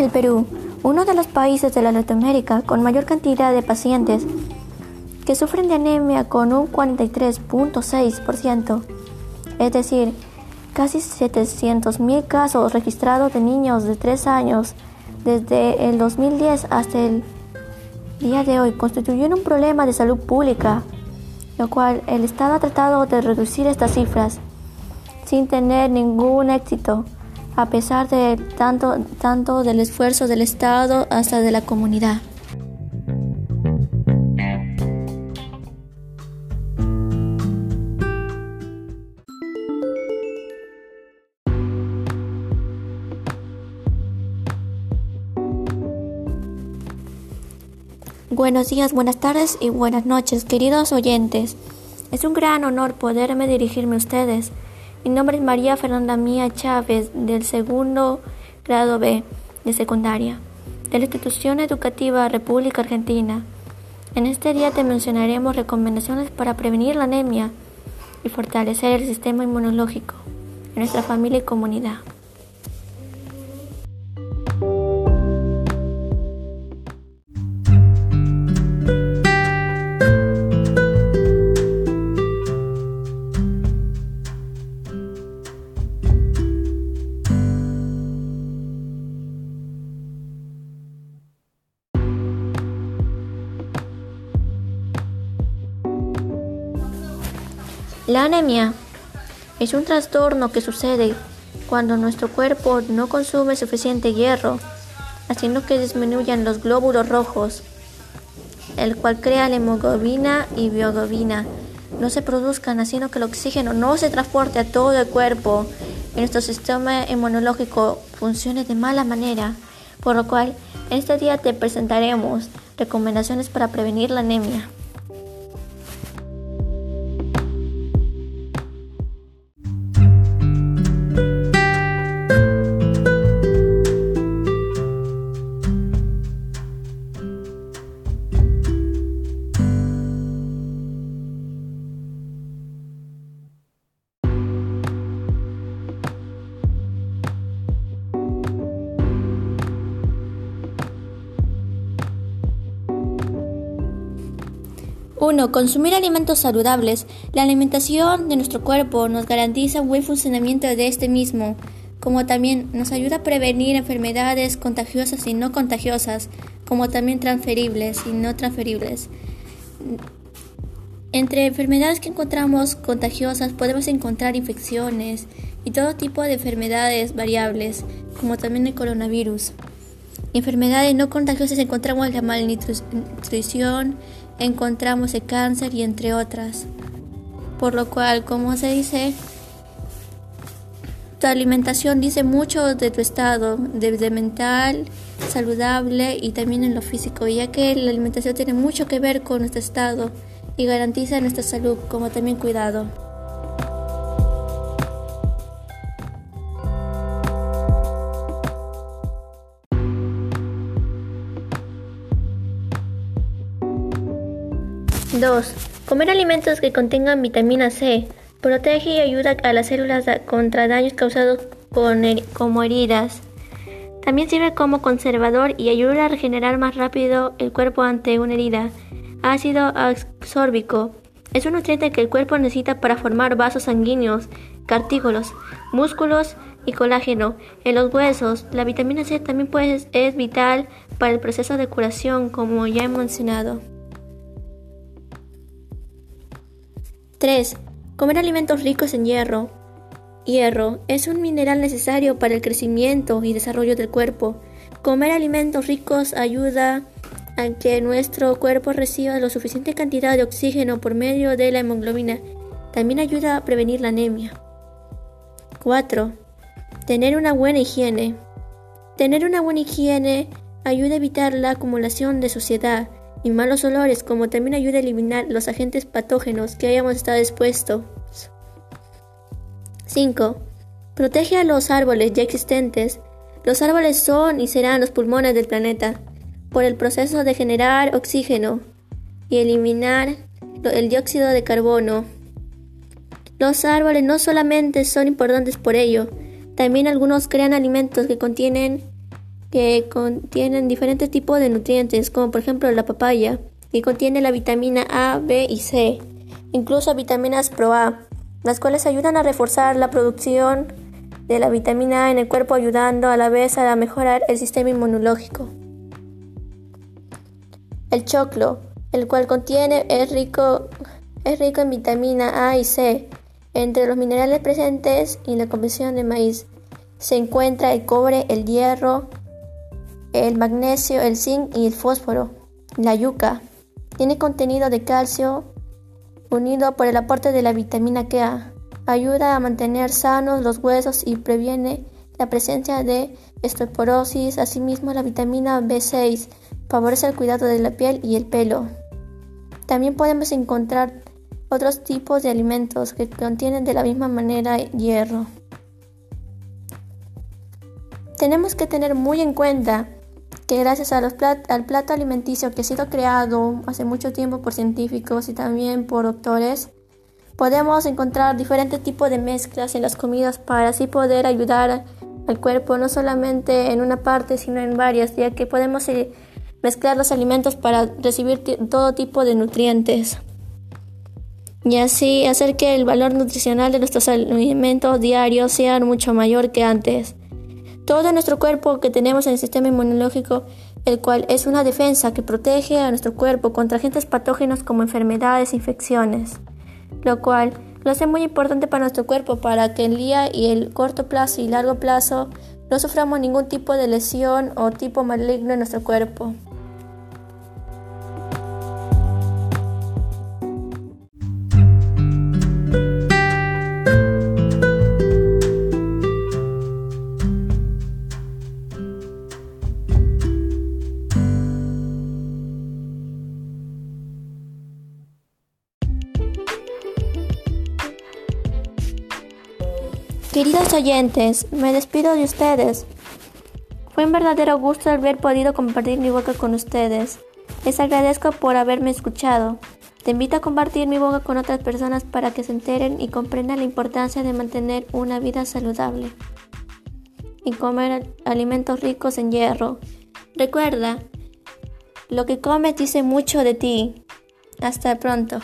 El Perú, uno de los países de la Latinoamérica con mayor cantidad de pacientes que sufren de anemia con un 43.6%, es decir, casi 700.000 casos registrados de niños de 3 años desde el 2010 hasta el día de hoy, constituyen un problema de salud pública, lo cual el Estado ha tratado de reducir estas cifras sin tener ningún éxito a pesar de tanto, tanto del esfuerzo del Estado hasta de la comunidad. Buenos días, buenas tardes y buenas noches, queridos oyentes. Es un gran honor poderme dirigirme a ustedes mi nombre es María Fernanda Mía Chávez, del segundo grado B de secundaria, de la institución educativa República Argentina. En este día te mencionaremos recomendaciones para prevenir la anemia y fortalecer el sistema inmunológico en nuestra familia y comunidad. La anemia es un trastorno que sucede cuando nuestro cuerpo no consume suficiente hierro, haciendo que disminuyan los glóbulos rojos, el cual crea la hemoglobina y bioglobina. No se produzcan, haciendo que el oxígeno no se transporte a todo el cuerpo y nuestro sistema inmunológico funcione de mala manera, por lo cual en este día te presentaremos recomendaciones para prevenir la anemia. 1. Consumir alimentos saludables. La alimentación de nuestro cuerpo nos garantiza un buen funcionamiento de este mismo, como también nos ayuda a prevenir enfermedades contagiosas y no contagiosas, como también transferibles y no transferibles. Entre enfermedades que encontramos contagiosas podemos encontrar infecciones y todo tipo de enfermedades variables, como también el coronavirus. Enfermedades no contagiosas encontramos la malnutrición, encontramos el cáncer y entre otras. Por lo cual, como se dice, tu alimentación dice mucho de tu estado, desde mental, saludable y también en lo físico, ya que la alimentación tiene mucho que ver con nuestro estado y garantiza nuestra salud, como también cuidado. 2. Comer alimentos que contengan vitamina C. Protege y ayuda a las células contra daños causados como heridas. También sirve como conservador y ayuda a regenerar más rápido el cuerpo ante una herida. Ácido ascórbico. Es un nutriente que el cuerpo necesita para formar vasos sanguíneos, cartílados, músculos y colágeno en los huesos. La vitamina C también es vital para el proceso de curación, como ya he mencionado. 3. Comer alimentos ricos en hierro. Hierro es un mineral necesario para el crecimiento y desarrollo del cuerpo. Comer alimentos ricos ayuda a que nuestro cuerpo reciba la suficiente cantidad de oxígeno por medio de la hemoglobina. También ayuda a prevenir la anemia. 4. Tener una buena higiene. Tener una buena higiene ayuda a evitar la acumulación de suciedad y malos olores, como también ayuda a eliminar los agentes patógenos que hayamos estado expuestos. 5. Protege a los árboles ya existentes. Los árboles son y serán los pulmones del planeta por el proceso de generar oxígeno y eliminar el dióxido de carbono. Los árboles no solamente son importantes por ello, también algunos crean alimentos que contienen que contienen diferentes tipos de nutrientes, como por ejemplo la papaya, que contiene la vitamina A, B y C, incluso vitaminas Pro A, las cuales ayudan a reforzar la producción de la vitamina A en el cuerpo, ayudando a la vez a mejorar el sistema inmunológico. El choclo, el cual contiene, es rico, es rico en vitamina A y C. Entre los minerales presentes en la composición de maíz se encuentra el cobre, el hierro, el magnesio, el zinc y el fósforo. La yuca tiene contenido de calcio unido por el aporte de la vitamina K. Ayuda a mantener sanos los huesos y previene la presencia de osteoporosis. Asimismo, la vitamina B6 favorece el cuidado de la piel y el pelo. También podemos encontrar otros tipos de alimentos que contienen de la misma manera hierro. Tenemos que tener muy en cuenta que gracias al plato alimenticio que ha sido creado hace mucho tiempo por científicos y también por doctores, podemos encontrar diferentes tipos de mezclas en las comidas para así poder ayudar al cuerpo no solamente en una parte sino en varias, ya que podemos eh, mezclar los alimentos para recibir todo tipo de nutrientes y así hacer que el valor nutricional de nuestros alimentos diarios sea mucho mayor que antes. Todo nuestro cuerpo que tenemos en el sistema inmunológico, el cual es una defensa que protege a nuestro cuerpo contra agentes patógenos como enfermedades e infecciones, lo cual lo hace muy importante para nuestro cuerpo para que el día y el corto plazo y largo plazo no suframos ningún tipo de lesión o tipo maligno en nuestro cuerpo. Queridos oyentes, me despido de ustedes. Fue un verdadero gusto haber podido compartir mi boca con ustedes. Les agradezco por haberme escuchado. Te invito a compartir mi boca con otras personas para que se enteren y comprendan la importancia de mantener una vida saludable y comer alimentos ricos en hierro. Recuerda, lo que comes dice mucho de ti. Hasta pronto.